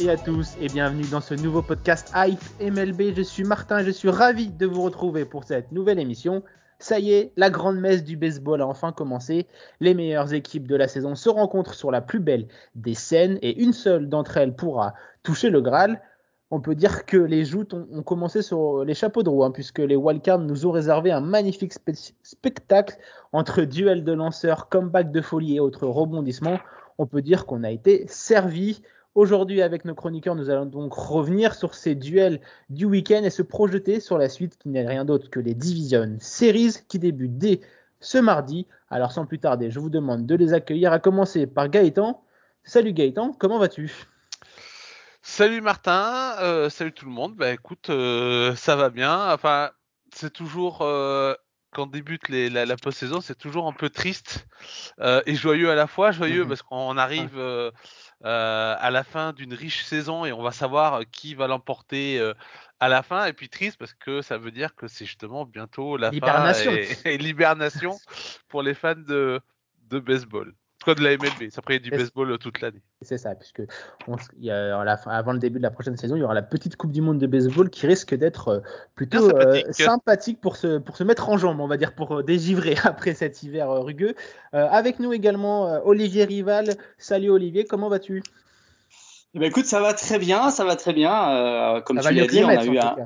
et à tous et bienvenue dans ce nouveau podcast Hype MLB. Je suis Martin je suis ravi de vous retrouver pour cette nouvelle émission. Ça y est, la grande messe du baseball a enfin commencé. Les meilleures équipes de la saison se rencontrent sur la plus belle des scènes et une seule d'entre elles pourra toucher le Graal. On peut dire que les joutes ont, commencé sur les chapeaux de roue, hein, puisque les wildcards nous ont réservé un magnifique spe- spectacle entre duels de lanceurs, comeback de folie et autres rebondissements. On peut dire qu'on a été servi. Aujourd'hui, avec nos chroniqueurs, nous allons donc revenir sur ces duels du week-end et se projeter sur la suite qui n'est rien d'autre que les Division Series qui débutent dès ce mardi. Alors sans plus tarder, je vous demande de les accueillir, à commencer par Gaëtan. Salut Gaëtan, comment vas-tu? Salut Martin, euh, salut tout le monde. Bah écoute, euh, ça va bien. Enfin, c'est toujours euh, quand débute les, la, la post-saison, c'est toujours un peu triste euh, et joyeux à la fois. Joyeux Mhm. parce qu'on arrive euh, euh, à la fin d'une riche saison et on va savoir qui va l'emporter euh, à la fin. Et puis triste parce que ça veut dire que c'est justement bientôt la fin et, et l'hibernation pour les fans de, de baseball. Tout cas de la MLB. Après, il y a du baseball toute l'année. C'est ça, puisque on y a, la avant le début de la prochaine saison, il y aura la petite Coupe du Monde de baseball qui risque d'être euh, plutôt Bien euh, sympathique. sympathique pour se, pour se mettre en jambe, on va dire, pour euh, dégivrer après cet hiver euh, rugueux. Euh, avec nous également euh, Olivier Rival. Salut Olivier, comment vas-tu? Eh ben, écoute, ça va très bien, ça va très bien. Euh, comme Ça va tu mieux l'as que les dit, on a eu un...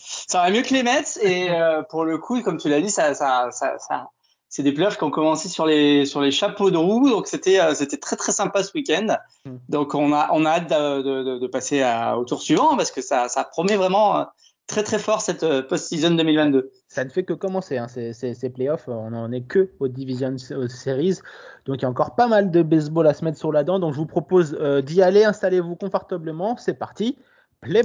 ça va mieux que les Mets et euh, pour le coup, comme tu l'as dit, ça, ça, ça, ça- c'est des playoffs qui ont commencé sur les sur les chapeaux de roue, donc c'était euh, c'était très très sympa ce week-end. Mm. Donc on a on a hâte de, de, passer à- au tour suivant parce que ça ça promet vraiment euh, très très fort cette euh, post-season 2022. Ça ne fait que commencer, hein, ces, ces- ces playoffs. On n'en est que aux Division Series. Donc il y a encore pas mal de baseball à se mettre sur la dent. Donc je vous propose euh, d'y aller. Installez-vous confortablement. C'est parti. Play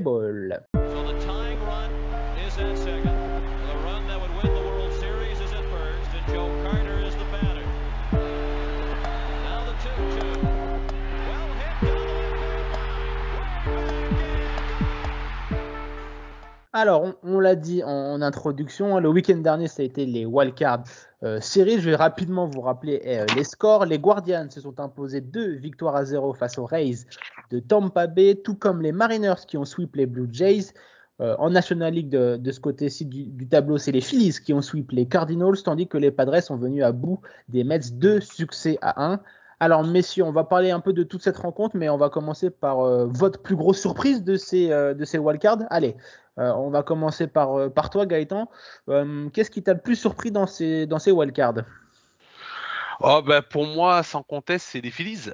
Alors, on, l'a dit en, introduction, hein, le week-end dernier, ça a été les Wildcard euh, Series. Je vais rapidement vous rappeler euh, les scores. Les Guardians se sont imposés deux victoires à zéro face aux Rays de Tampa Bay, tout comme les Mariners qui ont sweep les Blue Jays. Euh, en National League, de, ce côté-ci du, tableau, c'est les Phillies qui ont sweep les Cardinals, tandis que les Padres sont venus à bout des Mets, deux succès à un. Alors, messieurs, on va parler un peu de toute cette rencontre, mais on va commencer par euh, votre plus grosse surprise de ces, euh, de ces wildcards. Allez, on va commencer par, euh, par toi, Gaëtan. Euh, Qu'est-ce qui t'a le plus surpris dans ces, dans ces wildcards? Oh bah pour moi, sans conteste, c'est les Phillies.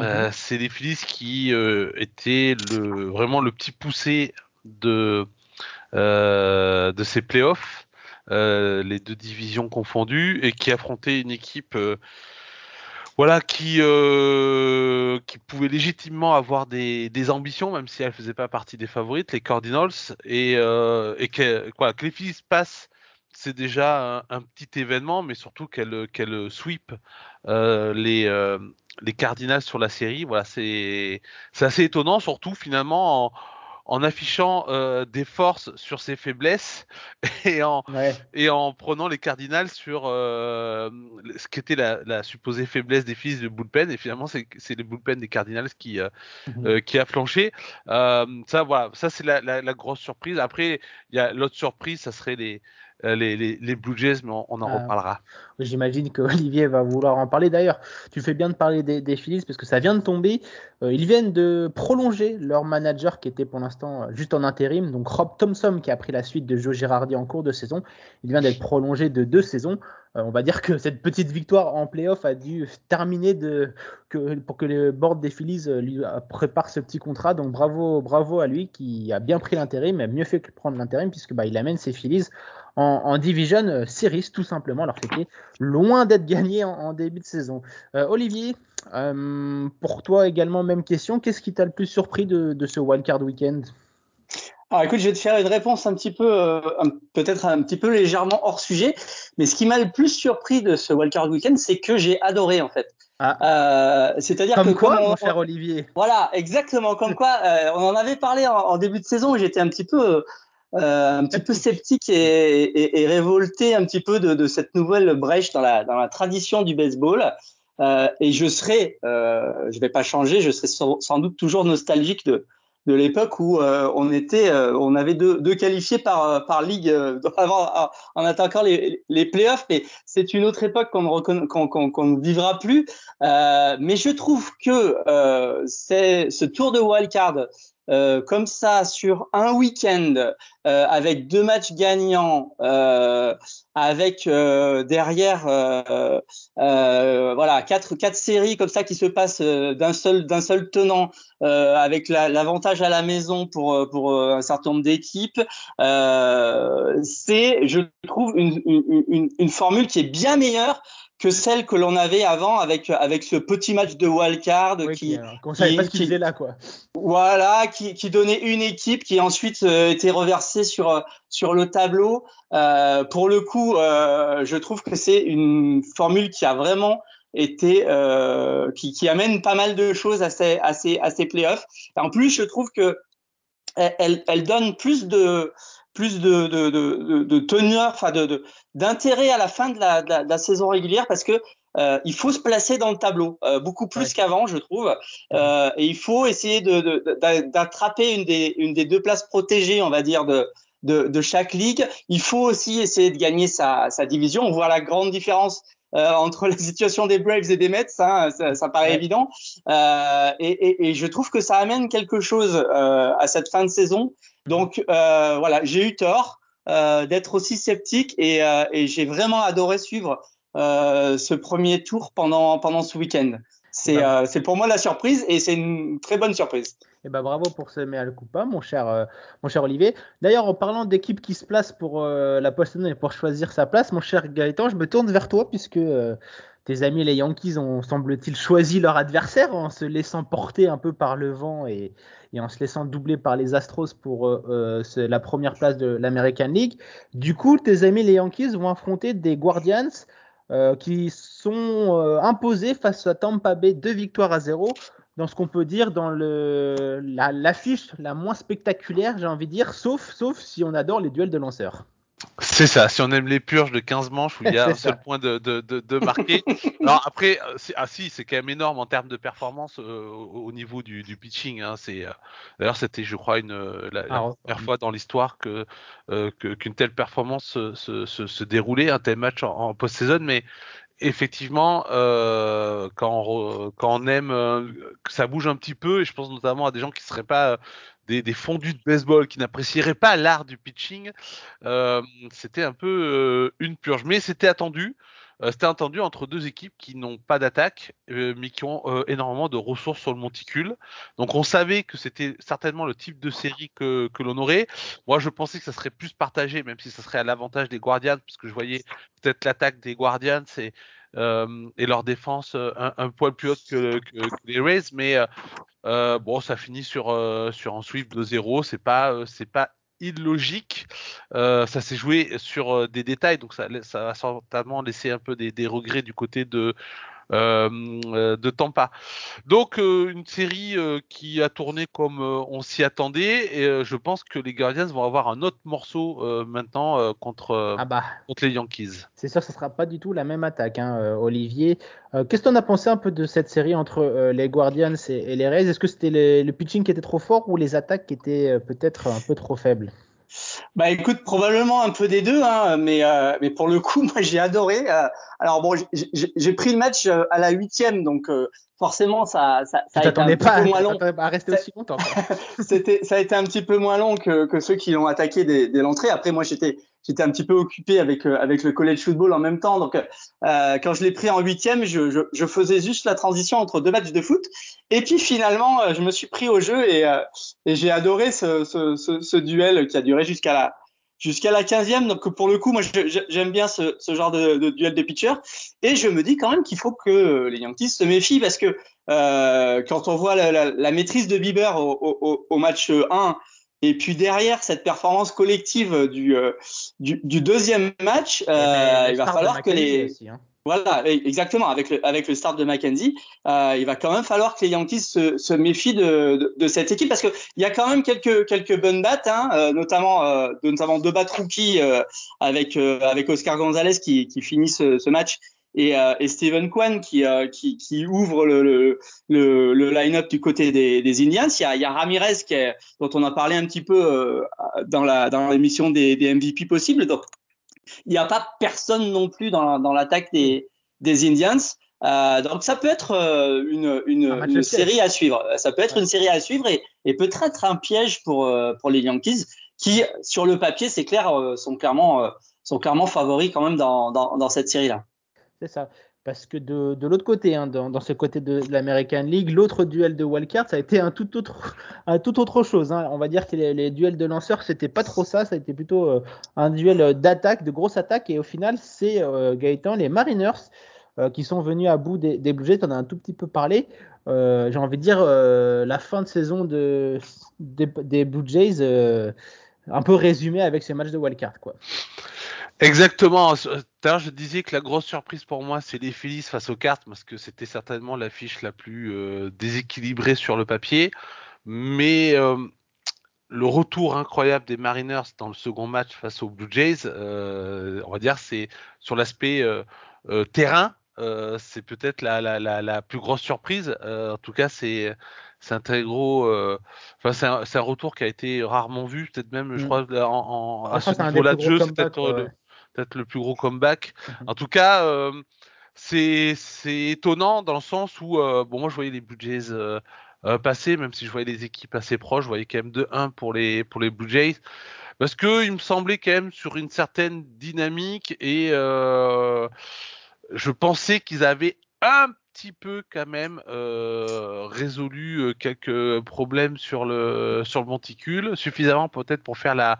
Euh, c'est les Phillies qui euh, étaient le, vraiment le petit poussé de, euh, de ces playoffs, euh, les deux divisions confondues, et qui affrontaient une équipe euh, voilà, qui, euh, qui pouvait légitimement avoir des, des ambitions, même si elle faisait pas partie des favorites, les Cardinals, et, euh, et que, quoi, que les Phillies passent, c'est déjà un, petit événement, mais surtout qu'elle qu'elle sweep euh, les, euh, les Cardinals sur la série. Voilà, c'est c'est assez étonnant, surtout finalement en, en affichant euh, des forces sur ses faiblesses et en Ouais. et en prenant les Cardinals sur euh, ce qu'était la, la supposée faiblesse des fils de bullpen et finalement c'est c'est les bullpen des Cardinals qui euh, Mhm. euh, qui a flanché. Euh, ça voilà, ça c'est la, la, la grosse surprise. Après il y a l'autre surprise, ça serait les les, les, les Blue Jays, mais on, on en Ah. reparlera. J'imagine que Olivier va vouloir en parler. D'ailleurs, tu fais bien de parler des, des Phillies parce que ça vient de tomber. Euh, ils viennent de prolonger leur manager qui était pour l'instant euh, juste en intérim. Donc Rob Thompson qui a pris la suite de Joe Girardi en cours de saison. Il vient d'être prolongé de deux saisons. Euh, on va dire que cette petite victoire en playoff a dû terminer de, que, pour que le board des Phillies euh, lui euh, prépare ce petit contrat. Donc bravo, bravo à lui qui a bien pris l'intérim, a mieux fait que prendre l'intérim puisque bah, il amène ses Phillies en, en Division euh, Series tout simplement. Alors c'était loin d'être gagné en, en début de saison. Euh, Olivier, euh, pour toi également même question. Qu'est-ce qui t'a le plus surpris de, de ce wildcard weekend? Alors écoute, je vais te faire une réponse un petit peu, euh, peut-être un petit peu légèrement hors sujet, mais ce qui m'a le plus surpris de ce Wildcard Weekend, c'est que j'ai adoré en fait. Ah. Euh, C'est-à-dire Comme que quoi, comme on- mon cher Olivier? Voilà, exactement. Comme quoi, euh, on en avait parlé en, en début de saison où j'étais un petit peu, euh, un petit peu sceptique et, révolté un petit peu de, cette nouvelle brèche dans la, tradition du baseball. Euh, et je serai, euh, je vais pas changer, je serai sans, doute toujours nostalgique de, l'époque où euh, on était, on avait deux, qualifiés par ligue avant, en attaquant les, playoffs. Mais c'est une autre époque qu'on ne vivra plus. Mais je trouve que ce tour de wildcard euh, comme ça sur un week-end euh, avec deux matchs gagnants, euh, avec derrière voilà quatre quatre séries comme ça qui se passent d'un seul d'un seul tenant avec la- l'avantage à la maison pour pour un certain nombre d'équipes. C'est je trouve une, une formule qui est bien meilleure que celle que l'on avait avant avec avec ce petit match de wildcard Oui, qui qui, qu'on savait qui- pas ce qu'il qui- faisait là, quoi. voilà, qui, qui donnait une équipe qui ensuite euh, était reversée sur euh, sur le tableau. Euh, pour le coup, euh, je trouve que c'est une formule qui a vraiment été euh, qui, qui amène pas mal de choses à ces à ces à ces playoffs. En plus, je trouve que elle, elle donne plus de plus de de de, de, de teneur, enfin de d'intérêt à la fin de la, saison régulière parce que euh, il faut se placer dans le tableau euh, beaucoup plus Ouais. qu'avant, je trouve. Euh, et il faut essayer d'attraper une des, une des deux places protégées, on va dire, de, de, de chaque ligue. Il faut aussi essayer de gagner sa, sa division. On voit la grande différence euh, entre la situation des Braves et des Mets, hein, ça, ça paraît Ouais. évident. Euh, et, et, et je trouve que ça amène quelque chose euh, à cette fin de saison. Donc euh, voilà, j'ai eu tort euh, d'être aussi sceptique et, euh, et j'ai vraiment adoré suivre euh, ce premier tour pendant pendant ce week-end. C'est Bah. euh, c'est pour moi la surprise et c'est une très bonne surprise. Et ben bravo pour ce mea culpa, mon cher, euh, mon cher Olivier. D'ailleurs, en parlant d'équipe qui se place pour euh, la post-saison et pour choisir sa place, mon cher Gaëtan, je me tourne vers toi puisque euh, tes amis les Yankees ont, semble-t-il, choisi leur adversaire en se laissant porter un peu par le vent et, en se laissant doubler par les Astros pour euh, euh, la première place de l'American League. Du coup, tes amis les Yankees vont affronter des Guardians euh, qui sont imposés face à Tampa Bay, deux victoires à zéro dans ce qu'on peut dire dans le la- l'affiche la, moins spectaculaire, j'ai envie de dire, sauf sauf si on adore les duels de lanceurs. C'est ça, si on aime les purges de 15 manches où il y a un seul ça. point de, de, de, de marqué. Alors après, euh, ah si, c'est quand même énorme en termes de performance euh, au, au niveau du, du pitching. Hein, c'est euh, d'ailleurs c'était, je crois, une la, la Ah, première fois dans l'histoire que euh, qu'une telle performance se, se, se, se déroulait, un tel match en, en post-saison. Mais effectivement, euh, quand, on, aime euh, ça bouge un petit peu, et je pense notamment à des gens qui seraient pas euh, des, des fondus de baseball, qui n'apprécieraient pas l'art du pitching, c'était un peu une purge. Mais c'était attendu. Euh, c'était attendu entre deux équipes qui n'ont pas d'attaque, euh, mais qui ont euh, énormément de ressources sur le monticule. Donc on savait que c'était certainement le type de série que, que l'on aurait. Moi, je pensais que ça serait plus partagé, même si ça serait à l'avantage des Guardians, parce que je voyais peut-être l'attaque des Guardians et, leur défense un, un poil plus haute que, les Rays. Mais bon, ça finit sur, sur un sweep de 0. C'est pas, c'est pas illogique. Euh, ça s'est joué sur euh, des détails, donc ça, va certainement laisser un peu des, regrets du côté de, de Tampa. Donc euh, une série euh, qui a tourné comme euh, on s'y attendait et euh, je pense que les Guardians vont avoir un autre morceau euh, maintenant euh, contre, euh, Ah bah, contre les Yankees. c'est sûr ce sera pas du tout la même attaque, hein, euh, Olivier. Euh, Qu'est-ce en as pensé un peu de cette série entre euh, les Guardians et, les Rays? Est-ce que c'était le, pitching qui était trop fort ou les attaques qui étaient euh, peut-être un peu trop faibles? Bah écoute, probablement un peu des deux, hein, mais euh, mais pour le coup, moi j'ai adoré. euh, alors bon, j'ai- pris le match euh, à la huitième, donc euh, forcément ça ça, ça a été un pas, peu moins long. à rester aussi longtemps. C'était ça a été un petit peu moins long que, que ceux qui l'ont attaqué dès, dès l'entrée. Après moi j'étais j'étais un petit peu occupé avec euh, avec le college football en même temps, donc euh, quand je l'ai pris en huitième, je, je je faisais juste la transition entre deux matchs de foot. Et puis finalement, euh, je me suis pris au jeu et euh, et j'ai adoré ce, ce ce ce duel qui a duré jusqu'à la jusqu'à la 15e. Donc pour le coup, moi j'aime bien ce, ce genre de, de duel de pitchers. Et je me dis quand même qu'il faut que les Yankees se méfient parce que euh, quand on voit la, la, la maîtrise de Bieber au, au, au match 1, Et puis derrière cette performance collective du, du, du, deuxième match, euh, il va falloir que les aussi, hein. Voilà, exactement. Avec le, avec le start de Mackenzie, euh, il va quand même falloir que les Yankees se, se méfient de, de, de, cette équipe parce qu'il y a quand même quelques, quelques bonnes battes, hein, euh, notamment, euh, notamment deux battes rookies euh, avec, euh, avec Oscar Gonzalez qui, qui finit ce, ce match et, et Steven Kwan qui, qui, qui, ouvre le, le, le, le line-up du côté des, des, Indians. Il y a, il y a Ramirez qui est, dont on a parlé un petit peu dans la dans l'émission des, des MVP possibles. Donc il n'y a pas personne non plus dans, dans l'attaque des, des Indians. Euh, donc ça peut être euh, une, une, une série à suivre. Ça peut être une série à suivre et, et peut-être un piège pour, euh, pour les Yankees qui, sur le papier, c'est clair, euh, sont clairement, sont clairement favoris quand même dans, dans, dans cette série-là. C'est ça. Parce que de, l'autre côté, hein, dans, ce côté de, l'American League, l'autre duel de wildcard, ça a été un tout autre, un tout autre chose. Hein. On va dire que les, duels de lanceurs, c'était pas trop ça. Ça a été plutôt euh, un duel d'attaque, de grosse attaque. Et au final, c'est euh, Gaëtan, les Mariners, euh, qui sont venus à bout des, Blue Jays. On a un tout petit peu parlé. Euh, j'ai envie de dire la fin de saison de, des, Blue Jays, un peu résumé avec ces matchs de wildcard, quoi. Exactement. D'ailleurs, je disais que la grosse surprise pour moi, c'est les Phillies face aux cartes, parce que c'était certainement l'affiche la plus euh, déséquilibrée sur le papier. Mais euh, le retour incroyable des Mariners dans le second match face aux Blue Jays, euh, on va dire, c'est sur l'aspect euh, euh, terrain, c'est peut-être la, la, la, la, plus grosse surprise. en tout cas, c'est c'est un très gros. Enfin, c'est un, un, retour qui a été rarement vu, peut-être même, je mm. crois, en, en, à ce niveau-là de jeu, c'est peut-être ouais. Le peut-être le plus gros comeback. -hmm. En tout cas, euh, c'est étonnant dans le sens où, euh, bon, moi je voyais les Blue Jays euh, passer, même si je voyais les équipes assez proches, je voyais quand même 2-1 pour les, pour les Blue Jays. Parce que il me semblait quand même sur une certaine dynamique et je pensais qu'ils avaient un petit peu quand même euh, résolu quelques problèmes sur le sur le monticule, suffisamment peut-être pour faire la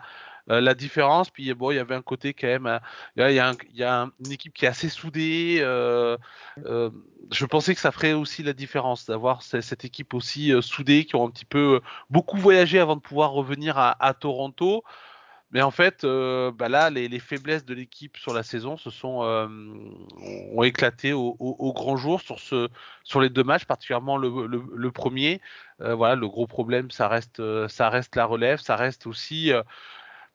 euh, la différence. Puis bon, il y avait un côté quand même, euh, il y a, une équipe qui est assez soudée. Euh, euh, je pensais que ça ferait aussi la différence d'avoir cette équipe aussi soudée qui ont un petit peu beaucoup voyagé avant de pouvoir revenir à, Toronto. Mais en fait, bah là, les, les, faiblesses de l'équipe sur la saison se sont euh, ont éclaté au, grand jour sur ce sur les deux matchs, particulièrement le, premier. Voilà, le gros problème, ça reste ça reste la relève, ça reste aussi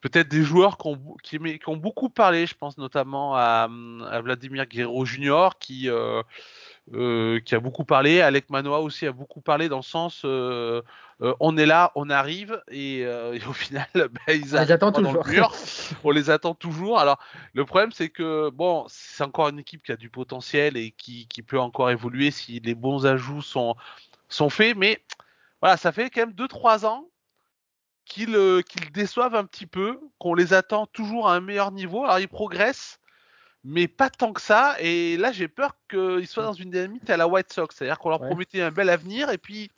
peut-être des joueurs qui ont, qui, qui ont, beaucoup parlé, je pense notamment à, à Vladimir Guerrero Junior qui, euh, euh, qui a beaucoup parlé, Alec Manoa aussi a beaucoup parlé dans le sens euh, euh on est là, on arrive et, euh, et au final bah, ils on les attend toujours. Le mur, on les attend toujours. Alors le problème c'est que bon c'est encore une équipe qui a du potentiel et qui, qui peut encore évoluer si les bons ajouts sont, sont faits, mais voilà ça fait quand même 2-3 ans qu'ils euh, qu déçoivent un petit peu, qu'on les attend toujours à un meilleur niveau. Alors ils progressent, mais pas tant que ça. Et là, j'ai peur qu'ils soient dans une dynamique à la White Sox, c'est-à-dire qu'on leur ouais. promettait un bel avenir, et puis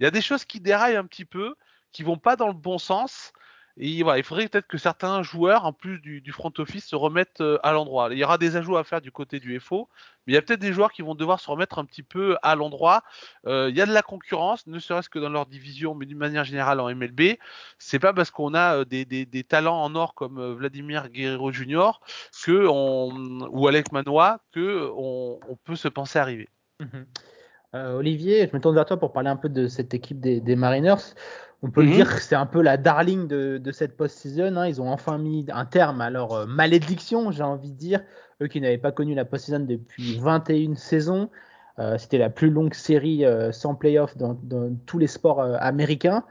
il y a des choses qui déraillent un petit peu, qui vont pas dans le bon sens. Il faudrait peut-être que certains joueurs, en plus du, front office, se remettent euh, à l'endroit. Il y aura des ajouts à faire du côté du FO, mais il y a peut-être des joueurs qui vont devoir se remettre un petit peu à l'endroit. Euh, il y a de la concurrence, ne serait-ce que dans leur division, mais d'une manière générale en MLB. C'est pas parce qu'on a euh, des, talents en or comme Vladimir Guerrero Jr. ou Alec Manoa que on, peut se penser arriver. -hmm. Olivier, je me tourne vers toi pour parler un peu de cette équipe des Mariners. On peut mm -hmm. dire que c'est un peu la darling de, de cette post-season. Hein. Ils ont enfin mis un terme à leur euh, malédiction, j'ai envie de dire. Eux qui n'avaient pas connu la post-season depuis 21 saisons. Euh, C'était la plus longue série euh, sans playoff dans, dans, tous les sports américains.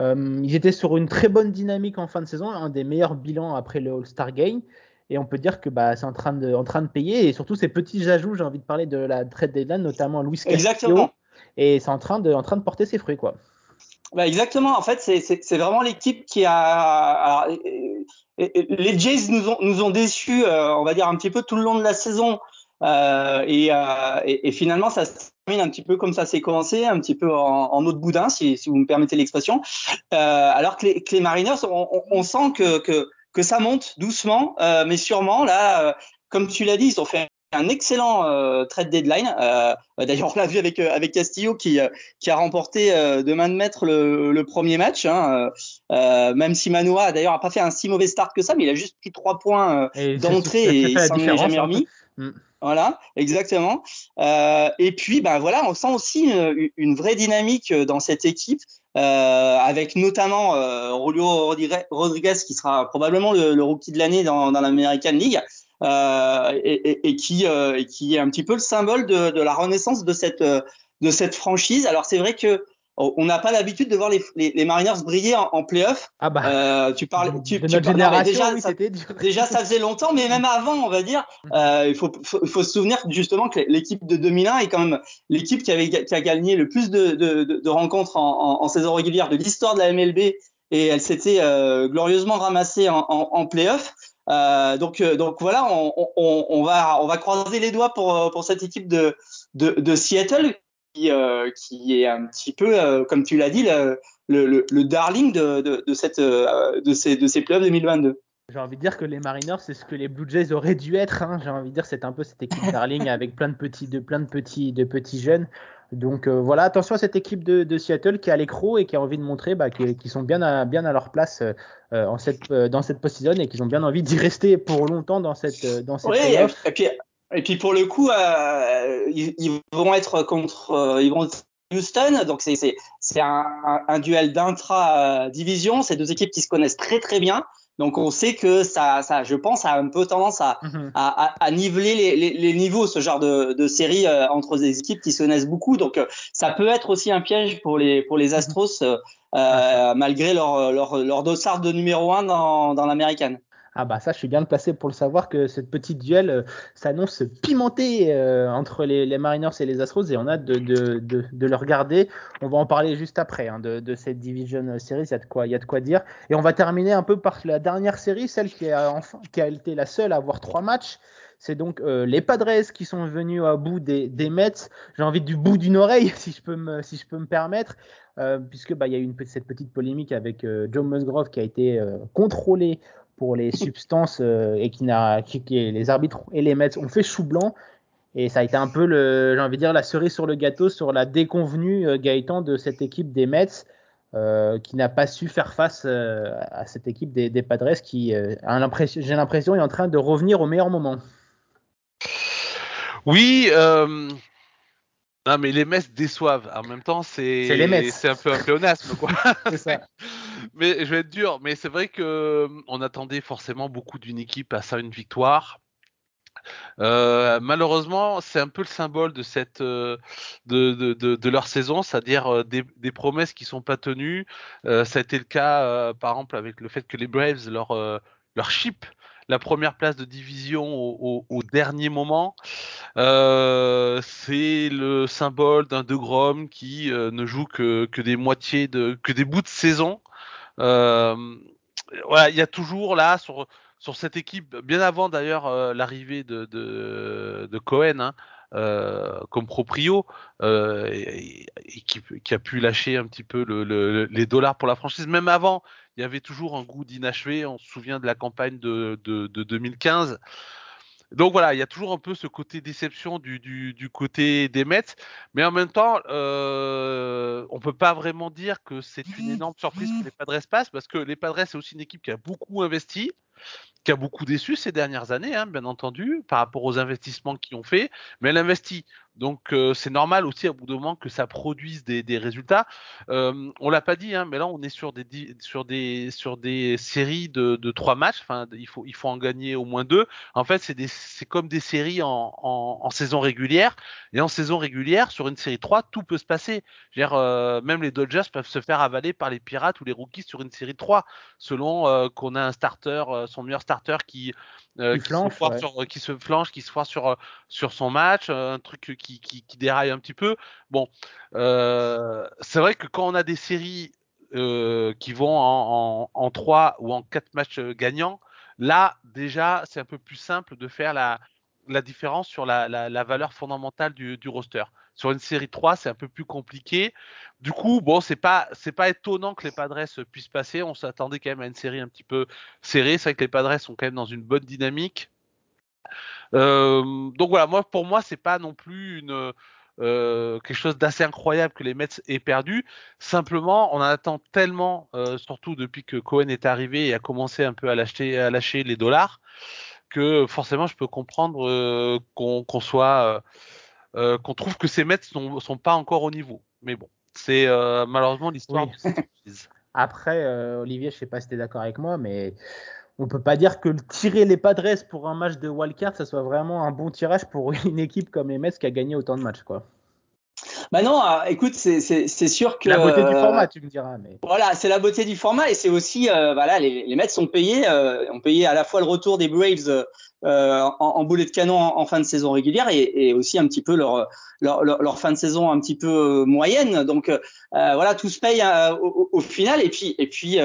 Ils étaient sur une très bonne dynamique en fin de saison, un des meilleurs bilans après le All-Star Game. Et on peut dire que bah, c'est en, train de, en train de payer. Et surtout, ces petits ajouts, j'ai envie de parler de la trade deadline, notamment Luis Castillo. Exactement. Et c'est en, train de, en train de porter ses fruits. quoi. Bah exactement. En fait, c'est vraiment l'équipe qui a. Alors, les Jays nous ont, nous ont déçus, euh, on va dire, un petit peu tout le long de la saison. Euh, et, euh, et, finalement, ça se termine un petit peu comme ça s'est commencé, un petit peu en, en eau boudin, si, si vous me permettez l'expression. Euh, alors que les, que les, Mariners, on, on sent que, que, que, ça monte doucement, euh, mais sûrement. Là, comme tu l'as dit, ils ont fait un excellent euh, trade deadline. Euh, D'ailleurs, on l'a vu avec avec Castillo qui qui a remporté de main de maître le, le premier match. Hein. même si Manoa d'ailleurs a pas fait un si mauvais start que ça, mais il a juste pris trois points d'entrée et il s'en est jamais remis. Mm. Voilà, exactement. Euh, et puis, ben voilà, on sent aussi une, une vraie dynamique dans cette équipe, euh, avec notamment euh, Julio Rodriguez qui sera probablement le, le rookie de l'année dans, dans l'American League. Euh, et, et, et, qui, euh, et qui est un petit peu le symbole de, de la renaissance de cette, de cette franchise. Alors c'est vrai que Oh, on n'a pas l'habitude de voir les, les, les, Mariners briller en, en playoff. Ah bah. Euh, tu parles. Tu, de tu notre génération, déjà, oui, ça, déjà, ça faisait longtemps, mais même avant, on va dire, euh, il faut, faut, faut, se souvenir justement que l'équipe de 2001 est quand même l'équipe qui avait qui a gagné le plus de, de, de, de rencontres en, en, en, saison régulière de l'histoire de la MLB, et elle s'était euh, glorieusement ramassée en, en, en playoff. Euh, donc, euh, donc voilà, on, va, on va croiser les doigts pour, pour cette équipe de, de, Seattle qui, euh, qui est un petit peu, euh, comme tu l'as dit, le, le, darling de, de, cette, euh, de, ces, de ces playoffs 2022. J'ai envie de dire que les Mariners, c'est ce que les Blue Jays auraient dû être. Hein. J'ai envie de dire, c'est un peu cette équipe darling avec plein de petits, de plein de petits, de petits jeunes. Donc euh, voilà, attention à cette équipe de, de Seattle qui a l'écro et qui a envie de montrer bah, qu'ils sont bien à, bien à leur place euh, en cette, euh, dans cette post-season et qu'ils ont bien envie d'y rester pour longtemps dans cette, dans cette oui, et puis, et puis pour le coup, ils, ils, vont être contre, ils vont être Houston, donc c'est un, un, duel d'intra division. C'est deux équipes qui se connaissent très très bien. Donc on sait que ça, ça je pense, a un peu tendance à, -hmm. à, à, à, niveler les, les, les, niveaux, ce genre de, de série euh, entre des équipes qui se connaissent beaucoup. Donc euh, ça peut être aussi un piège pour les pour les Astros, euh, malgré leur, leur leur dossard de numéro un dans dans l'américaine. Ah bah ça, je suis bien placé pour le savoir que cette petite duel euh, s'annonce pimentée euh, entre les, les, Mariners et les Astros et on a de, de, de, de le regarder. On va en parler juste après hein, de, de, cette Division Series, il y, a de quoi, y a de quoi dire. Et on va terminer un peu par la dernière série, celle qui a, enfin, qui a été la seule à avoir trois matchs. C'est donc euh, les Padres qui sont venus à bout des, des Mets. J'ai envie du bout d'une oreille, si je peux me, si je peux me permettre, euh, puisque bah y a eu cette petite polémique avec Joe Musgrove qui a été contrôlé pour les substances euh, et qui n'a qui, qui, les arbitres et les Mets ont fait chou blanc et ça a été un peu le j'ai envie de dire la cerise sur le gâteau sur la déconvenue euh, Gaëtan de cette équipe des Mets euh, qui n'a pas su faire face euh, à cette équipe des, des Padres qui j'ai l'impression est en train de revenir au meilleur moment. Oui, non, mais les messes déçoivent. En même temps, c'est c'est un peu un pléonasme, quoi. c'est ça. Mais je vais être dur. Mais c'est vrai que on attendait forcément beaucoup d'une équipe à ça une victoire. Euh, malheureusement, c'est un peu le symbole de cette de, de, de, leur saison, c'est-à-dire des, promesses qui sont pas tenues. Euh, ça a été le cas, euh, par exemple, avec le fait que les Braves leur leur chip la première place de division au, dernier moment. Euh, c'est le symbole d'un De Grom qui euh, ne joue que, que des moitiés de que des bouts de saison. Euh, il y a toujours là sur cette équipe, bien avant d'ailleurs euh, l'arrivée de, Cohen hein, euh, comme proprio, qui, a pu lâcher un petit peu le, le, les dollars pour la franchise, même avant, il y avait toujours un goût d'inachevé. On se souvient de la campagne de 2015. Donc voilà, il y a toujours un peu ce côté déception du, du, du côté des Mets, mais en même temps, euh, on peut pas vraiment dire que c'est une énorme surprise que les Padres passent, parce que les Padres c'est aussi une équipe qui a beaucoup investi, qui a beaucoup déçu ces dernières années, hein, bien entendu, par rapport aux investissements qu'ils ont fait, mais elle investit. Donc euh, c'est normal aussi à bout de moment que ça produise des, des résultats. Euh, on l'a pas dit, hein, mais là on est sur des sur des sur des séries de, de trois matchs. Enfin, il faut il faut en gagner au moins deux. En fait, c'est des c'est comme des séries en, en, en, saison régulière. Et en saison régulière, sur une série 3, tout peut se passer. Dire, euh, même les Dodgers peuvent se faire avaler par les Pirates ou les Rookies sur une série 3, selon euh, qu'on a un starter, euh, son meilleur starter qui euh, qui, flanche, se ouais. sur, qui se flanche, qui se foire sur sur son match, un truc qui, qui, qui déraille un petit peu. Bon, euh, c'est vrai que quand on a des séries euh, qui vont en, en, en 3 ou en 4 matchs gagnants, là déjà c'est un peu plus simple de faire la, différence sur la, valeur fondamentale du, roster. Sur une série 3, c'est un peu plus compliqué. Du coup, bon, c'est pas pas étonnant que les Padres puissent passer. On s'attendait quand même à une série un petit peu serrée. C'est vrai que les Padres sont quand même dans une bonne dynamique. Euh, donc voilà, moi pour moi c'est pas non plus une euh, quelque chose d'assez incroyable que les Mets aient perdu. Simplement, on en attend tellement, euh, surtout depuis que Cohen est arrivé et a commencé un peu à lâcher, à lâcher les dollars, que forcément je peux comprendre euh, qu'on qu'on soit, qu'on trouve que ces Mets sont, sont pas encore au niveau. Mais bon, c'est malheureusement l'histoire Oui. de cette franchise. Après, Olivier, je sais pas si tu es d'accord avec moi, mais on peut pas dire que le tirer les Padres pour un match de wildcard, ça soit vraiment un bon tirage pour une équipe comme les Mets qui a gagné autant de matchs. Quoi. Bah non, ah, écoute, c'est sûr que La beauté du euh, format, tu me diras. Mais... Voilà, c'est la beauté du format et c'est aussi, euh, voilà, les, les Mets sont payés, euh, ont payé à la fois le retour des Braves en, en boulet de canon en, en fin de saison régulière et, et aussi un petit peu leur, leur, leur, leur fin de saison un petit peu moyenne. Donc voilà, tout se paye au, au, final et puis et puis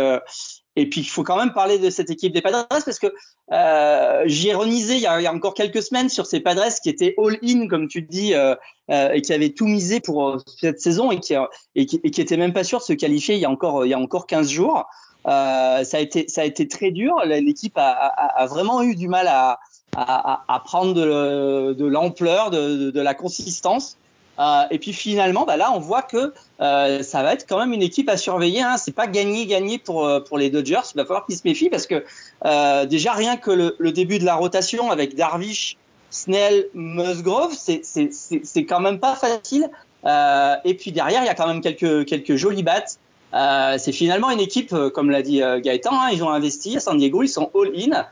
et puis il faut quand même parler de cette équipe des Padres parce que euh, j'ironisais il, y a- encore quelques semaines sur ces Padres qui étaient all-in comme tu dis euh, euh, et qui avaient tout misé pour euh, cette saison et qui et qui, qui étaient même pas sûrs de se qualifier il y a encore il y a encore 15 jours. Euh, ça a été ça a été très dur. L'équipe a, a, a vraiment eu du mal à à, à prendre de, l'ampleur, de, de la consistance. Euh, et puis finalement, bah là, on voit que euh, ça va être quand même une équipe à surveiller. Hein. C'est pas gagné gagné pour euh, pour les Dodgers. Il va falloir qu'ils se méfient parce que euh, déjà rien que le, le début de la rotation avec Darvish, Snell, Musgrove, c'est c'est quand même pas facile. Euh, et puis derrière, il y a quand même quelques quelques jolies battes. Euh, c'est finalement une équipe, comme l'a dit Gaëtan, hein, ils ont investi à San Diego, ils sont all-in.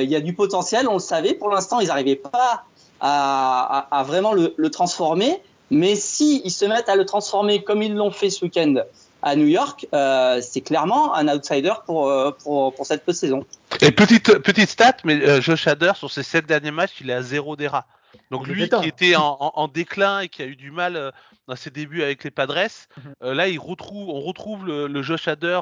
Il y a du potentiel, on le savait. Pour l'instant, ils n'arrivaient pas à, à, à vraiment le, transformer. Mais si ils se mettent à le transformer comme ils l'ont fait ce week-end à New York, euh, c'est clairement un outsider pour, euh, pour, pour cette saison. Et petite, petite stat, mais euh, Josh Hader, sur ses sept derniers matchs, il est à zéro d'ERA. Donc Il lui qui était en, en, en, déclin et qui a eu du mal euh, dans ses débuts avec les Padres, euh, là il retrouve, on retrouve le, le Josh Hader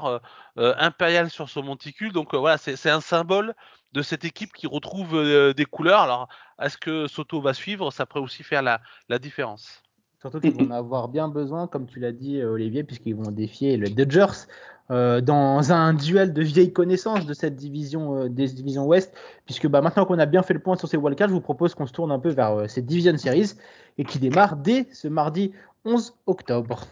euh, impérial sur son monticule. Donc euh, voilà, c'est un symbole de cette équipe qui retrouve euh, des couleurs. Alors est-ce que Soto va suivre? Ça pourrait aussi faire la, la différence. Surtout qu'ils vont avoir bien besoin, comme tu l'as dit Olivier, puisqu'ils vont défier les Dodgers euh, dans un duel de vieilles connaissances de cette division euh, des divisions Ouest, puisque bah, maintenant qu'on a bien fait le point sur ces wildcards, je vous propose qu'on se tourne un peu vers euh, cette Division Series et qui démarre dès ce mardi 11 octobre.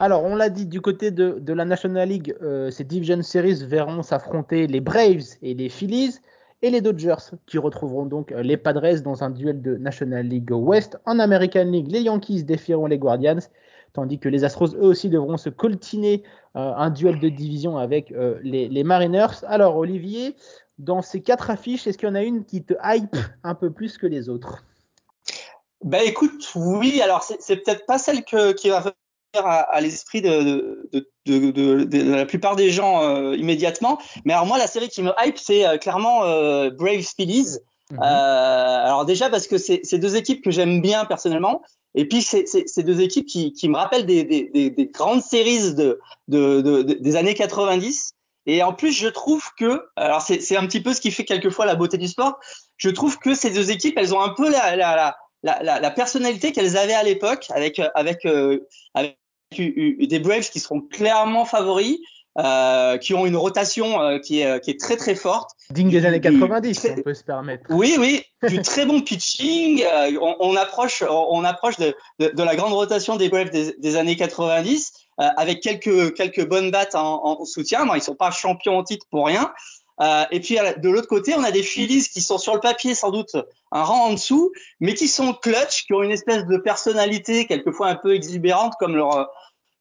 Alors, on l'a dit, du côté de, la National League, euh, ces Division Series verront s'affronter les Braves et les Phillies et les Dodgers qui retrouveront donc les Padres dans un duel de National League West. En American League, les Yankees défieront les Guardians, tandis que les Astros eux aussi devront se coltiner euh, un duel de division avec euh, les, Mariners. Alors Olivier, dans ces quatre affiches, est-ce qu'il y en a une qui te hype un peu plus que les autres? Ben écoute, oui. Alors c'est peut-être pas celle qui va à, à l'esprit de, de, de, de, la plupart des gens euh, immédiatement. Mais alors moi, la série qui me hype, c'est euh, clairement euh, Brave Phillies. Mm -hmm. alors déjà parce que c'est deux équipes que j'aime bien personnellement. Et puis c'est deux équipes qui, qui me rappellent des, des, des grandes séries de, des années 90. Et en plus, je trouve que, alors c'est un petit peu ce qui fait quelquefois la beauté du sport. Je trouve que ces deux équipes, elles ont un peu la, la, la la, la, la, personnalité qu'elles avaient à l'époque avec avec, euh, avec des Braves qui seront clairement favoris, euh, qui ont une rotation euh, qui, est, qui est très très forte. Digne des années 90, très... si on peut se permettre. Oui, oui, du très bon pitching. Euh, on, on, approche, on approche de, de, de, la grande rotation des Braves des, des années 90, avec quelques quelques bonnes battes en, en soutien. Bon, ils sont pas champions en titre pour rien. Euh, et puis de l'autre côté, on a des Phillies qui sont sur le papier sans doute un rang en dessous, mais qui sont clutch, qui ont une espèce de personnalité quelquefois un peu exubérante comme leur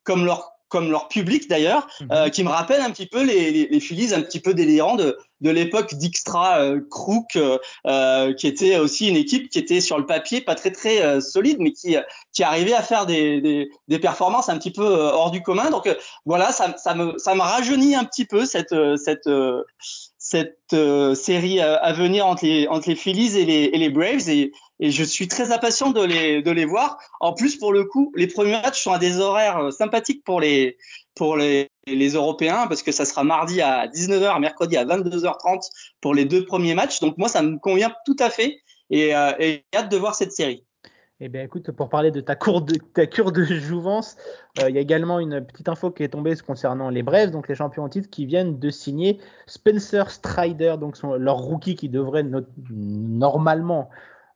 comme leur comme leur public d'ailleurs, euh, qui me rappelle un petit peu les, les, les Phillies un petit peu délirants de, de l'époque d'Ixtra euh, Crook, euh, qui était aussi une équipe qui était sur le papier pas très très euh, solide, mais qui qui arrivait à faire des, des, des performances un petit peu euh, hors du commun. Donc voilà, ça, ça me ça me rajeunit un petit peu cette cette cette série à venir entre les entre les Phillies et les, et les Braves et et je suis très impatient de les de les voir. En plus, pour le coup, les premiers matchs sont à des horaires sympathiques pour les pour les, les Européens parce que ça sera mardi à 19h, mercredi à 22h30 pour les deux premiers matchs. Donc moi, ça me convient tout à fait et, euh, et hâte de voir cette série. Eh bien, écoute, pour parler de ta, cour de, ta cure de jouvence, euh, il y a également une petite info qui est tombée concernant les Braves, donc les champions en titre, qui viennent de signer Spencer Strider, donc son, leur rookie qui devrait no normalement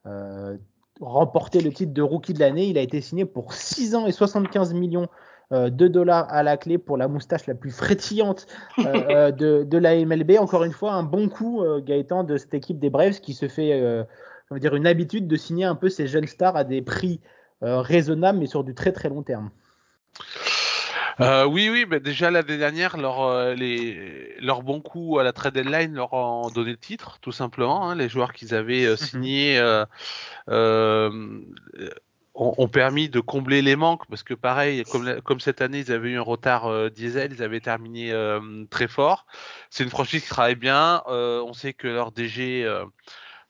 euh, remporter le titre de rookie de l'année. Il a été signé pour 6 ans et 75 millions euh, de dollars à la clé pour la moustache la plus frétillante de, de, la MLB. Encore une fois, un bon coup, Gaëtan, de cette équipe des Braves qui se fait on va dire une habitude de signer un peu ces jeunes stars à des prix euh, raisonnables, mais sur du très très long terme. Euh, oui, oui, mais déjà l'année dernière, leur, euh, les, leur bon coup à la trade deadline leur ont donné le titre, tout simplement. Hein, les joueurs qu'ils avaient euh, signés ont, ont, permis de combler les manques, parce que pareil, comme, comme cette année, ils avaient eu un retard diesel, ils avaient terminé très fort. C'est une franchise qui travaille bien. on sait que leur DG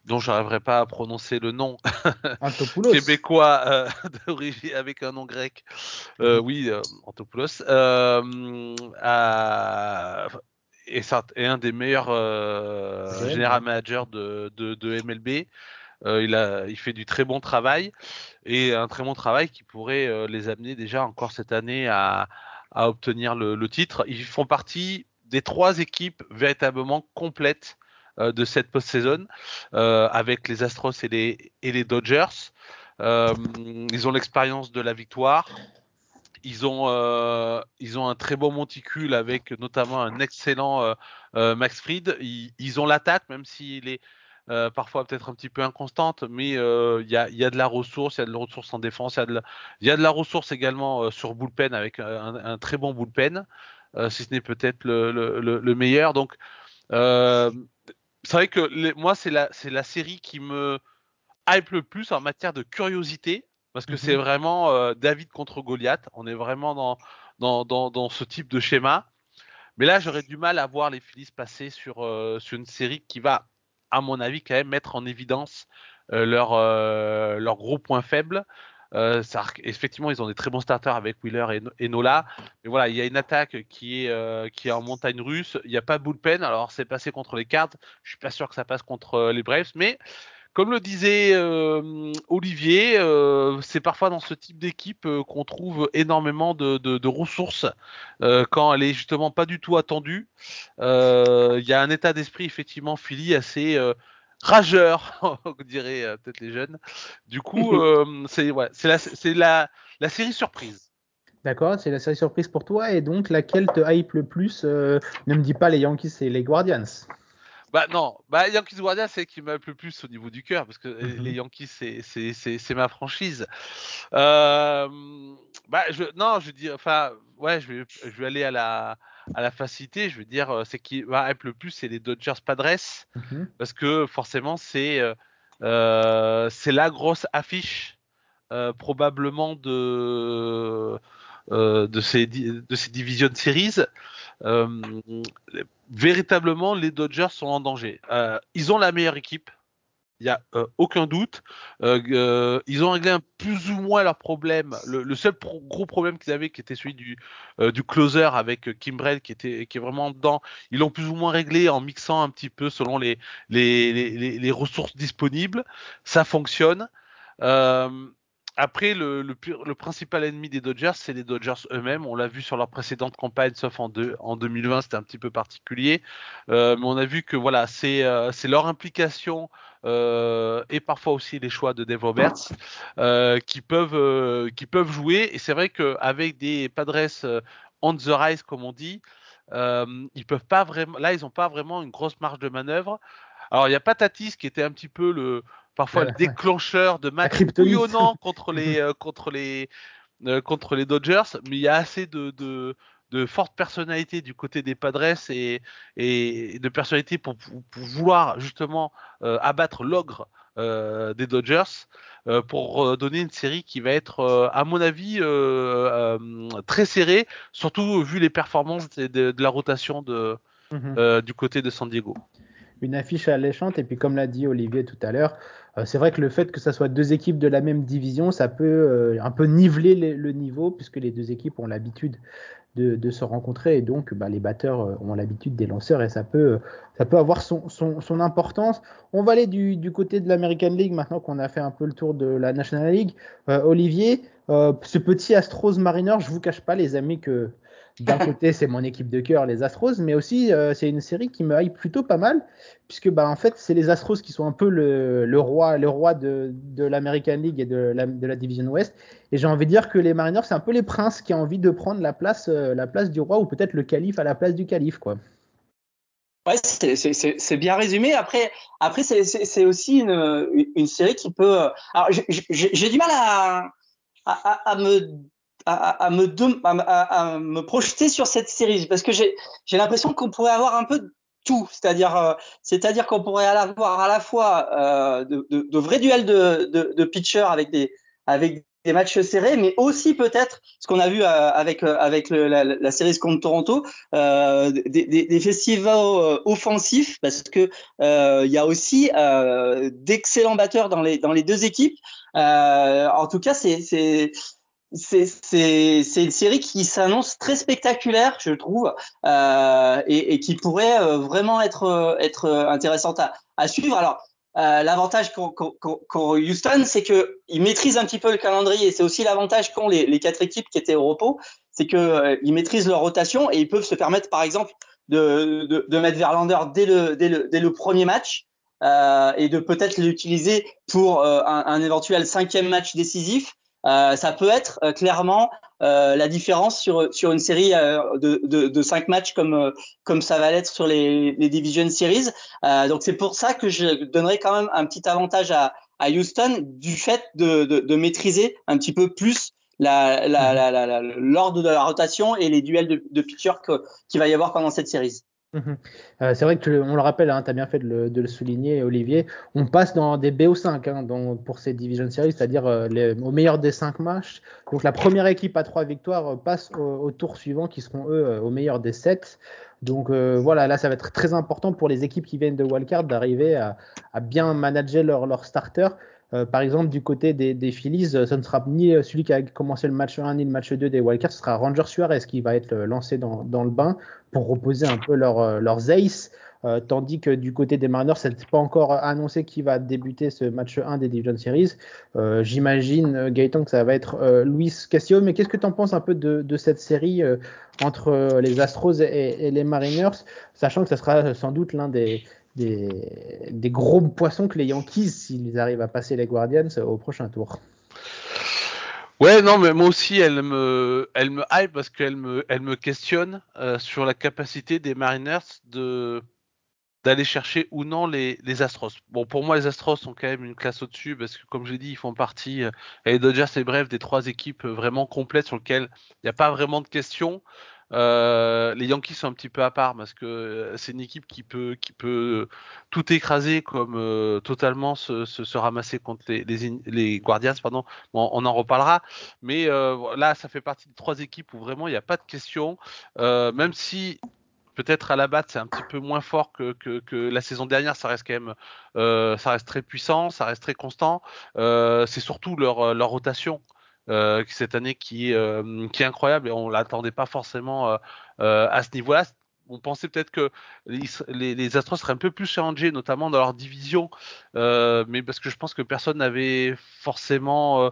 dont j'arriverai pas à prononcer le nom québécois euh, d'origine avec un nom grec. Euh, oui, euh, Antopoulos. À, est un des meilleurs général managers de, de, de MLB. Euh, il, a, il fait du très bon travail et un très bon travail qui pourrait euh, les amener déjà encore cette année à, à obtenir le, le, titre. Ils font partie des trois équipes véritablement complètes de cette post-saison euh, avec les Astros et les, et les Dodgers. Euh, ils ont l'expérience de la victoire. Ils ont, euh, ils ont un très bon monticule avec notamment un excellent euh, euh, Max Fried. Ils, ils ont l'attaque, même s'il est euh, parfois peut-être un petit peu inconstante, mais il euh, y, a, y, a, de la ressource, il y a de la ressource en défense, il y y a de la ressource également euh, sur bullpen avec un, très bon bullpen, si ce n'est peut-être le, le, meilleur. Donc c'est vrai que les, moi, c'est la, c'est la série qui me hype le plus en matière de curiosité, parce que mm -hmm. c'est vraiment euh, David contre Goliath. On est vraiment dans, dans, dans, dans, ce type de schéma. Mais là, j'aurais du mal à voir les Phillies passer sur, euh, sur une série qui va, à mon avis, quand même mettre en évidence euh, leur, leur gros point faible. Euh, effectivement, ils ont des très bons starters avec Wheeler et, Nola. Mais voilà, il y a une attaque qui est, euh, en montagne russe. Il n'y a pas de bullpen. Alors, c'est passé contre les Cards. Je suis pas sûr que ça passe contre euh, les Braves. Mais comme le disait Olivier, c'est parfois dans ce type d'équipe qu'on trouve énormément de ressources quand elle est justement pas du tout attendue. Il y a un état d'esprit effectivement Philly assez rageur, on dirait euh, peut-être les jeunes. Du coup, euh, c'est ouais, la, c'est la, la série surprise. D'accord, c'est la série surprise pour toi et donc laquelle te hype le plus euh, Ne me dis pas les Yankees et les Guardians. Bah non, bah Yankees Guardians c'est qui m'hype le plus au niveau du cœur parce que mm -hmm. les Yankees c'est ma franchise. Bah je non, je dis enfin ouais, je vais je vais aller à la à la facilité, je veux dire, c'est qui va hype le plus, c'est les Dodgers Padres, mm -hmm. parce que forcément c'est euh, c'est la grosse affiche euh, probablement de euh, de ces de ces division series. véritablement, les Dodgers sont en danger. ils ont la meilleure équipe, il n'y a euh, aucun doute. Euh, euh, ils ont réglé un, plus ou moins leurs problèmes. Le, seul gros problème qu'ils avaient, qui était celui du, closer avec Kimbrel, qui était qui est vraiment dedans, ils l'ont plus ou moins réglé en mixant un petit peu selon les, ressources disponibles. Ça fonctionne. après, le, principal ennemi des Dodgers, c'est les Dodgers eux-mêmes. On l'a vu sur leur précédente campagne, sauf en, en 2020, c'était un petit peu particulier. Mais on a vu que voilà, c'est leur implication euh, et parfois aussi les choix de Dave Roberts euh, qui peuvent euh, qui peuvent jouer. Et c'est vrai qu'avec des Padres on the rise, comme on dit, ils peuvent pas vraiment. Là, ils n'ont pas vraiment une grosse marge de manœuvre. Alors, il y a pas Tatis qui était un petit peu le parfois le déclencheur de matchs bouillonnants contre les contre les contre les Dodgers, mais il y a assez de, de, de fortes personnalités du côté des Padres et, et de personnalités pour, pour vouloir justement euh, abattre l'ogre euh, des Dodgers euh, pour donner une série qui va être, à mon avis, très serrée, surtout vu les performances de, de, de la rotation de, -hmm. du côté de San Diego une affiche alléchante. Et puis, comme l'a dit Olivier tout à l'heure, c'est vrai que le fait que ça soit deux équipes de la même division, ça peut un peu niveler le niveau puisque les deux équipes ont l'habitude de, se rencontrer et donc bah, les batteurs euh, ont l'habitude des lanceurs et ça peut, ça peut avoir son, son, importance. On va aller du, du côté de l'American League maintenant qu'on a fait un peu le tour de la National League. Euh, Olivier, euh, ce petit Astros Mariner, je vous cache pas les amis que d'un côté, c'est mon équipe de cœur, les Astros, mais aussi euh, c'est une série qui me hype plutôt pas mal, puisque bah en fait c'est les Astros qui sont un peu le, le roi, le roi de, de l'American League et de la, de la Division Ouest. Et j'ai envie de dire que les Mariners c'est un peu les princes qui ont envie de prendre la place, euh, la place du roi ou peut-être le calife à la place du calife, quoi. Ouais, c'est bien résumé. Après, après c'est aussi une, une série qui peut. Euh, alors, j'ai du mal à, à, à me à, me à, me projeter sur cette série parce que j'ai l'impression qu'on pourrait avoir un peu tout, c'est-à-dire euh, c'est-à-dire qu'on pourrait avoir à la fois euh, de, de, de, vrais duels de, de, de pitchers avec des avec des matchs serrés, mais aussi peut-être ce qu'on a vu euh, avec euh, avec le, la, la, série contre Toronto, euh, des, des, des, festivals offensifs parce que il y a aussi d'excellents batteurs dans les dans les deux équipes. en tout cas, c'est c'est une série qui s'annonce très spectaculaire, je trouve, euh, et, et, qui pourrait euh, vraiment être, être intéressante à, à suivre. Alors, euh, l'avantage qu'ont Houston, c'est que ils maîtrisent un petit peu le calendrier. C'est aussi l'avantage qu'ont les, les, quatre équipes qui étaient au repos, c'est que euh, ils maîtrisent leur rotation et ils peuvent se permettre, par exemple, de, de, de mettre Verlander dès le, dès le, dès le premier match. Euh, et de peut-être l'utiliser pour un, un, éventuel cinquième match décisif euh, ça peut être euh, clairement euh, la différence sur sur une série de, de, de cinq matchs comme comme ça va l'être sur les, les division series. donc c'est pour ça que je donnerais quand même un petit avantage à, à Houston du fait de, de, de maîtriser un petit peu plus la, la, la, la l'ordre de la rotation et les duels de, de pitchers qu'il va y avoir pendant cette série. Mhm. Euh, c'est vrai que on le rappelle, hein, tu as bien fait de le, souligner, Olivier. On passe dans des BO5 hein, pour ces Division Series, c'est-à-dire euh, au meilleur des 5 matchs. Donc la première équipe à 3 victoires euh, passe au, tour suivant, qui seront eux euh, au meilleur des 7. Donc voilà, là ça va être très important pour les équipes qui viennent de Wildcard d'arriver à, à, bien manager leur starters. Euh, par exemple, du côté des, Phillies, ce ne sera ni celui qui a commencé le match 1 ni le match 2 des Wildcards, ce sera Ranger Suarez qui va être lancé dans, le bain pour reposer un peu leur, euh, leurs aces. Euh, tandis que du côté des Mariners, n'est pas encore annoncé qui va débuter ce match 1 des Division Series. Euh, J'imagine, Gaëtan, que ça va être euh, Luis Castillo. Mais qu'est-ce que tu en penses un peu de, cette série euh, entre les Astros et, les Mariners, sachant que ça sera sans doute l'un des, des, gros poissons que les Yankees, s'ils arrivent à passer les Guardians au prochain tour Ouais, non, mais moi aussi, elle me, elle me hype parce qu'elle me, elle me questionne euh, sur la capacité des Mariners de d'aller chercher ou non les, les Astros. Bon, pour moi, les Astros sont quand même une classe au-dessus parce que, comme je l'ai dit, ils font partie, euh, et Dodgers et bref, des trois équipes vraiment complètes sur lesquelles il n'y a pas vraiment de questions. Euh, les Yankees sont un petit peu à part parce que euh, c'est une équipe qui peut peut tout écraser comme euh, totalement se, se, se, ramasser contre les, Guardians bon, on en reparlera. Mais euh, là ça fait partie de trois équipes où vraiment il n'y a pas de question. Euh, même si peut-être à la batte c'est un petit peu moins fort que, la saison dernière ça reste quand même euh, très puissant ça reste très constant. C'est surtout leur rotation euh, cette année qui, euh, qui est incroyable et on l'attendait pas forcément euh, à ce niveau-là. On pensait peut-être que les, Astros seraient un peu plus challengés, notamment dans leur division, mais parce que je pense que personne n'avait forcément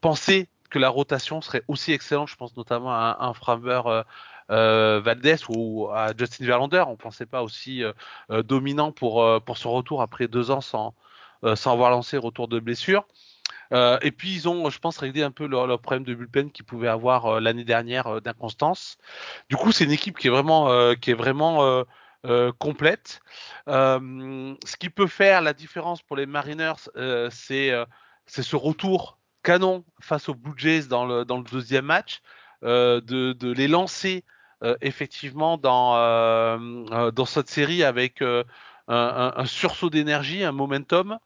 pensé que la rotation serait aussi excellente. Je pense notamment à un, Framber euh, Valdez ou à Justin Verlander. On pensait pas aussi dominant pour pour son retour après deux ans sans sans avoir lancé retour de blessure. Euh, et puis ils ont, je pense, réglé un peu leur, problème de bullpen qu'ils pouvaient avoir euh, l'année dernière euh, d'inconstance. Du coup, c'est une équipe qui est vraiment, complète. ce qui peut faire la différence pour les Mariners, c'est ce retour canon face aux Blue Jays dans le, deuxième match, de, les lancer effectivement dans, cette série avec un sursaut d'énergie, un momentum.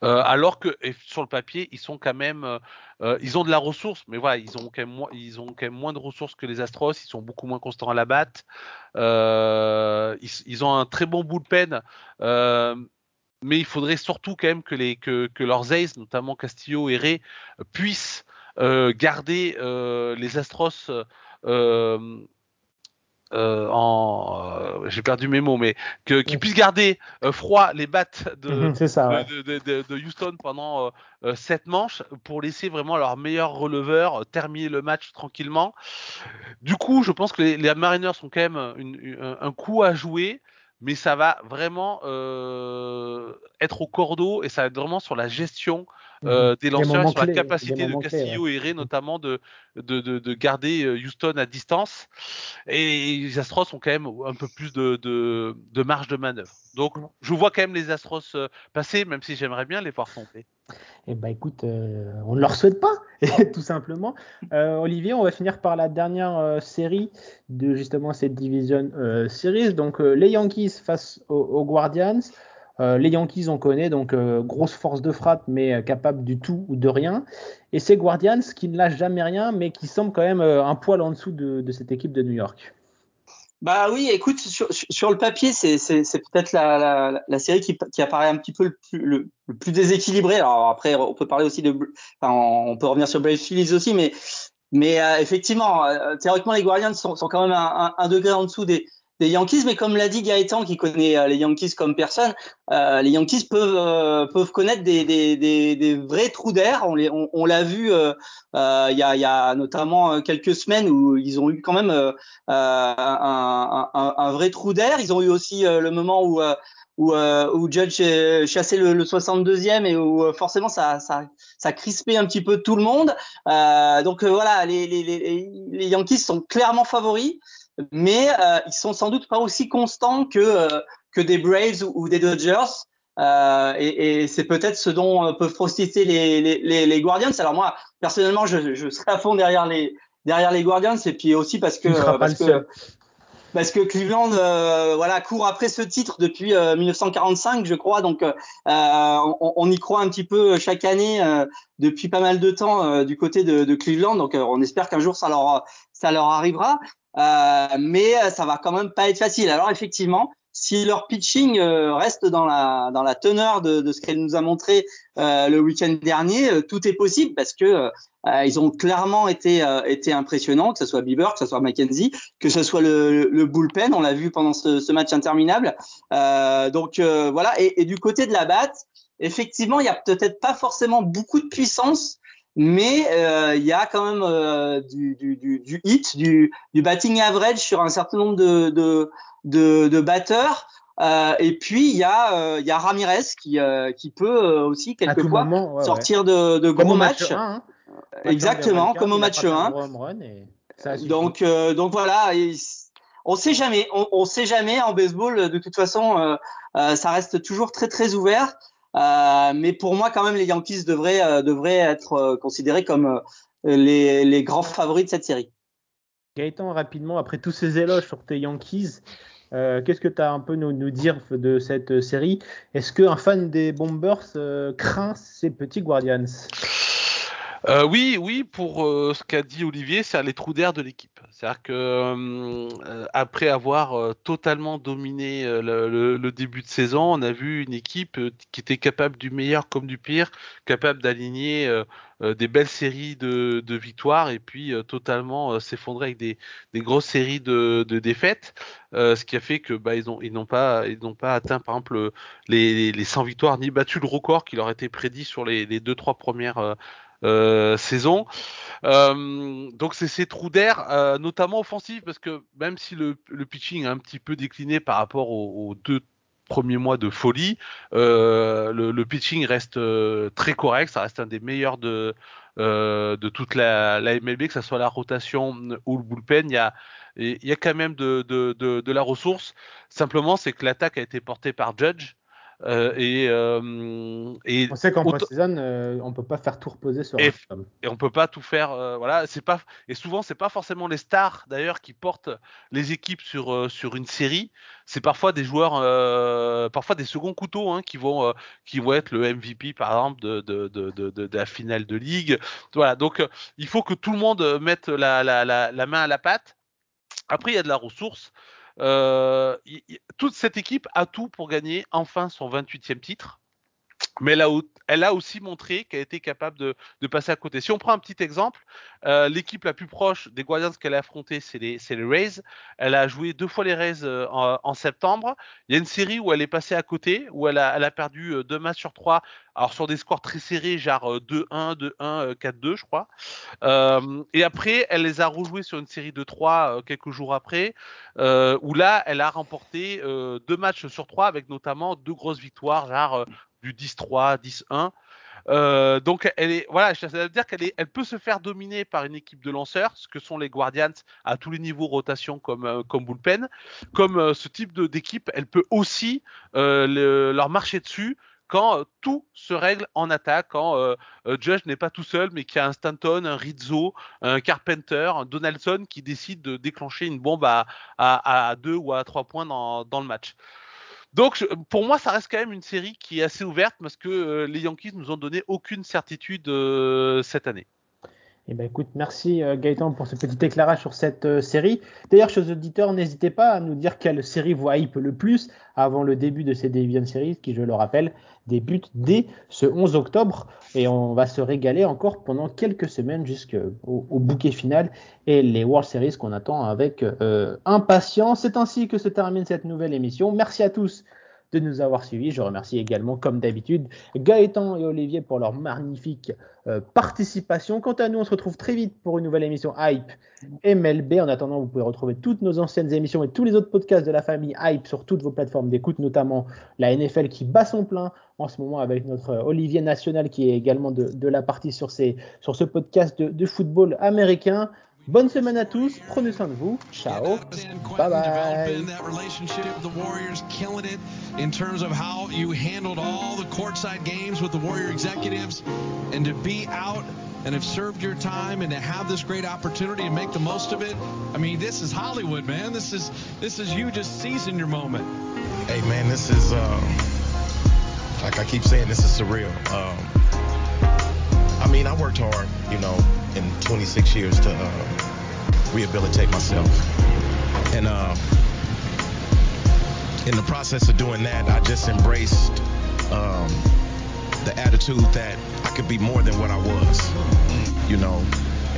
Alors que sur le papier, ils sont quand même, ils ont de la ressource, mais voilà, ils ont quand même moins, de ressources que les Astros. Ils sont beaucoup moins constants à la batte. Ils, ont un très bon bullpen. mais il faudrait surtout quand même que, les, que, leurs aces, notamment Castillo et Ray, puissent garder les Astros euh, en euh, j'ai perdu mes mots mais que qu'ils puissent garder euh, froid les battes de, Mhm, c'est ça, ouais. de, de, de, de Houston pendant sept manches pour laisser vraiment leur meilleur releveur terminer le match tranquillement. Du coup, je pense que les, les Mariners sont quand même une- une- un coup à jouer, mais ça va vraiment être au cordeau et ça va être vraiment sur la gestion euh, des lanceurs, sur la clés, capacité de moments clés, Castillo et Ray notamment de, de, de, de garder euh, Houston à distance. Et les Astros ont quand même un peu plus de, de, de marge de manœuvre. Donc, je vois quand même les Astros euh, passer, même si j'aimerais bien les voir tomber. Eh ben écoute, euh, on ne leur souhaite pas, tout simplement. Euh, Olivier, on va finir par la dernière euh, série de justement cette division series. Donc les Yankees face aux, aux Guardians. Euh, les Yankees, on connaît, donc euh, grosse force de frappe, mais euh, capable du tout ou de rien. Et ces Guardians qui ne lâchent jamais rien, mais qui semblent quand même un poil en dessous de, cette équipe de New York. Bah oui, écoute, sur, le papier, c'est, c'est, c'est peut-être la, série qui, apparaît un petit peu le plus, le. Alors après, on peut parler aussi de, enfin, on peut revenir sur Brave Phillies aussi, mais, effectivement, théoriquement, les Guardians sont, quand même un degré en dessous des, des Yankees, mais comme l'a dit Gaëtan, qui connaît euh, les Yankees comme personne, euh, les Yankees peuvent euh, connaître des, vrais trous d'air. On, l'a vu il y, a, notamment quelques semaines où ils ont eu quand même un, vrai trou d'air. Ils ont eu aussi le moment où Judge chassait le, le 62e et où forcément ça, crispait un petit peu tout le monde. donc voilà, les Yankees sont clairement favoris mais euh, ils sont sans doute pas aussi constants que euh, que des Braves ou, ou des Dodgers. Euh, et, et c'est peut-être ce dont peuvent profiter les, les, les, Guardians. Alors moi, personnellement, je, je serai à fond derrière les derrière les Guardians, et puis aussi parce que parce que parce que Cleveland, euh, voilà, court après ce titre depuis euh, 1945, je crois. Donc, euh, on, on, y croit un petit peu chaque année depuis pas mal de temps du côté de, de Cleveland. Donc, on espère qu'un jour ça leur ça leur arrivera. Euh, mais ça va quand même pas être facile. Alors effectivement, si leur pitching euh, reste dans la dans la teneur de, de ce qu'elle nous a montré euh, le week-end dernier, euh, tout est possible parce que ils ont clairement été été impressionnants, que ce soit Bieber, que ce soit McKenzie, que ce soit le, le bullpen, on l'a vu pendant ce, ce match interminable. donc voilà. Et, et, du côté de la batte, effectivement, il y a peut-être pas forcément beaucoup de puissance mais euh, il y a quand même euh, du, du, du, du, hit, du, du batting average sur un certain nombre de, de, de, de batteurs. Euh, et puis il y a il y a Ramirez qui qui peut aussi quelquefois moment, ouais, sortir ouais. de, de gros matchs. Match 1, hein. Exactement, comme au match 1. donc donc voilà, et on sait jamais, on, on sait jamais en baseball. De toute façon, ça reste toujours très très ouvert. Euh, mais pour moi, quand même, les Yankees devraient, euh, devraient être euh, considérés comme les, les, grands favoris de cette série. Gaëtan, rapidement, après tous ces éloges sur tes Yankees, qu'est-ce que tu as un peu nous, nous dire de cette série? Est-ce qu'un fan des Bombers craint ces petits Guardians? Euh, oui, oui, pour euh, ce qu'a dit Olivier, c'est les trous d'air de l'équipe. C'est-à-dire que euh, après avoir totalement dominé le, début de saison, on a vu une équipe qui était capable du meilleur comme du pire, capable d'aligner des belles séries de, victoires et puis totalement s'effondrer avec des, grosses séries de, défaites. ce qui a fait que bah, n'ont pas atteint par exemple les, les 100 victoires ni battu le record qui leur était prédit sur les, les deux trois premières saison. Euh, donc c'est ces trous d'air, euh, notamment offensifs, parce que même si le, pitching a un petit peu décliné par rapport aux, deux premiers mois de folie, le, pitching reste très correct, ça reste un des meilleurs de toute la, MLB, que ce soit la rotation ou le bullpen, il y a quand même de la ressource. Simplement, c'est que l'attaque a été portée par Judge. Euh, et, euh, et, on sait qu'en post-season, euh, on peut pas faire tout reposer sur et, un et on peut pas tout faire. euh, voilà, c'est pas et souvent c'est pas forcément les stars d'ailleurs qui portent les équipes sur sur une série. C'est parfois des joueurs, parfois des seconds couteaux hein, qui vont qui vont être le MVP par exemple de de, de, de, de la finale de ligue. Voilà, donc il faut que tout le monde mette la, la, la, la main à la pâte. Après, il y a de la ressource. Euh, toute cette équipe a tout pour gagner enfin son 28e titre. Mais elle a, elle a aussi montré qu'elle était capable de, passer à côté. Si on prend un petit exemple, euh, l'équipe la plus proche des Guardians qu'elle a affrontée, c'est les, Rays. Elle a joué deux fois les Rays euh, en, septembre. Il y a une série où elle est passée à côté, où elle a, perdu euh, deux matchs sur trois, alors sur des scores très serrés, genre 2-1, 2-1, 4-2, je crois. Et après, elle les a rejoués sur une série de trois euh, quelques jours après, où là, elle a remporté deux matchs sur trois, avec notamment deux grosses victoires, genre du 10-3, 10-1. Euh, donc elle est voilà, ça veut dire qu'elle elle peut se faire dominer par une équipe de lanceurs, ce que sont les Guardians à tous les niveaux rotation comme euh, comme bullpen, comme euh, ce type d'équipe, elle peut aussi le, leur marcher dessus quand tout se règle en attaque, quand euh, Judge n'est pas tout seul, mais qu'il y a un Stanton, un Rizzo, un Carpenter, un Donaldson qui décide de déclencher une bombe à, à, à deux ou à trois points dans, dans le match. Donc pour moi, ça reste quand même une série qui est assez ouverte parce que euh, les Yankees nous ont donné aucune certitude euh, cette année. Eh ben écoute, merci euh, Gaëtan pour ce petit éclairage sur cette euh, série. D'ailleurs, chers auditeurs, n'hésitez pas à nous dire quelle série vous hype le plus avant le début de ces Deviant Series, qui, je le rappelle, débutent dès ce 11 octobre. Et on va se régaler encore pendant quelques semaines jusqu'au au bouquet final et les World Series qu'on attend avec euh, impatience. C'est ainsi que se termine cette nouvelle émission. Merci à tous de nous avoir suivis. Je remercie également, comme d'habitude, Gaëtan et Olivier pour leur magnifique euh, participation. Quant à nous, on se retrouve très vite pour une nouvelle émission Hype MLB. En attendant, vous pouvez retrouver toutes nos anciennes émissions et tous les autres podcasts de la famille Hype sur toutes vos plateformes d'écoute, notamment la NFL qui bat son plein en ce moment avec notre Olivier National qui est également de, la partie sur, sur ce podcast de football américain. Bonne semaine à tous, prenez soin de vous, ciao, bye bye. in terms of how you handled all the courtside games with the Warrior executives and to be out and have served your time and to have this great opportunity and make the most of it. I mean, this is Hollywood, man. This is this is you just seizing your moment. Hey, man, this is um, like I keep saying, this is surreal. Um, I mean, I worked hard, you know, in 26 years to uh, rehabilitate myself, and. Uh, in the process of doing that, I just embraced um, the attitude that I could be more than what I was, you know.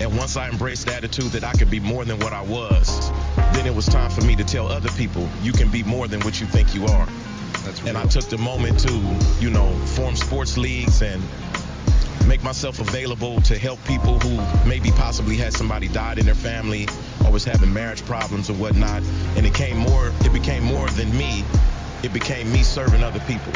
And once I embraced the attitude that I could be more than what I was, then it was time for me to tell other people, you can be more than what you think you are. and I took the moment to, you know, form sports leagues and make myself available to help people who maybe possibly had somebody died in their family or was having marriage problems or whatnot. And it came more, it became more than me. It became me serving other people.